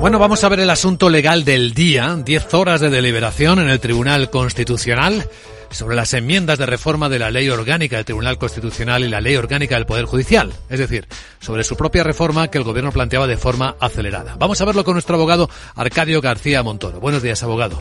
Bueno, vamos a ver el asunto legal del día. Diez horas de deliberación en el Tribunal Constitucional sobre las enmiendas de reforma de la Ley Orgánica del Tribunal Constitucional y la Ley Orgánica del Poder Judicial. Es decir, sobre su propia reforma que el Gobierno planteaba de forma acelerada. Vamos a verlo con nuestro abogado Arcadio García Montoro. Buenos días, abogado.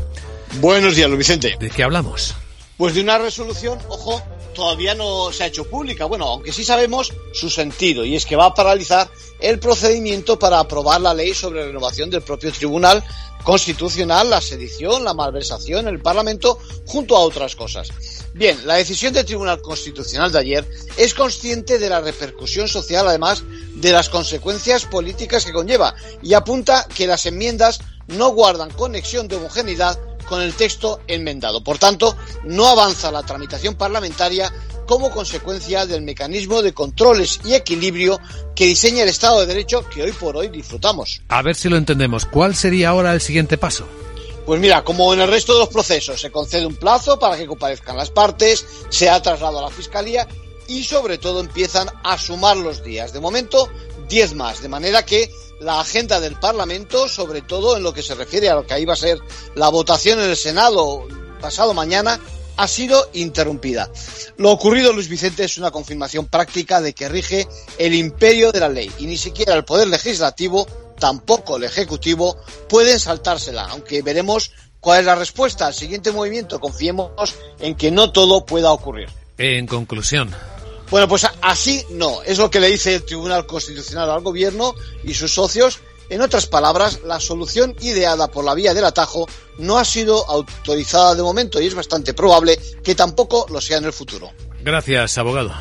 Buenos días, Luis Vicente. ¿De qué hablamos? Pues de una resolución, ojo, todavía no se ha hecho pública. Bueno, aunque sí sabemos su sentido, y es que va a paralizar el procedimiento para aprobar la ley sobre renovación del propio Tribunal Constitucional, la sedición, la malversación, el Parlamento, junto a otras cosas. Bien, la decisión del Tribunal Constitucional de ayer es consciente de la repercusión social, además de las consecuencias políticas que conlleva, y apunta que las enmiendas no guardan conexión de homogeneidad con el texto enmendado. Por tanto, no avanza la tramitación parlamentaria como consecuencia del mecanismo de controles y equilibrio que diseña el Estado de Derecho que hoy por hoy disfrutamos. A ver si lo entendemos. ¿Cuál sería ahora el siguiente paso? Pues mira, como en el resto de los procesos, se concede un plazo para que comparezcan las partes, se ha trasladado a la Fiscalía y sobre todo empiezan a sumar los días. De momento, 10 más, de manera que la agenda del Parlamento, sobre todo en lo que se refiere a lo que ahí va a ser la votación en el Senado pasado mañana, ha sido interrumpida. Lo ocurrido, Luis Vicente, es una confirmación práctica de que rige el imperio de la ley y ni siquiera el Poder Legislativo, tampoco el Ejecutivo, pueden saltársela, aunque veremos cuál es la respuesta al siguiente movimiento. Confiemos en que no todo pueda ocurrir. En conclusión, bueno, pues así no. Es lo que le dice el Tribunal Constitucional al Gobierno y sus socios. En otras palabras, la solución ideada por la vía del atajo no ha sido autorizada de momento y es bastante probable que tampoco lo sea en el futuro. Gracias, abogado.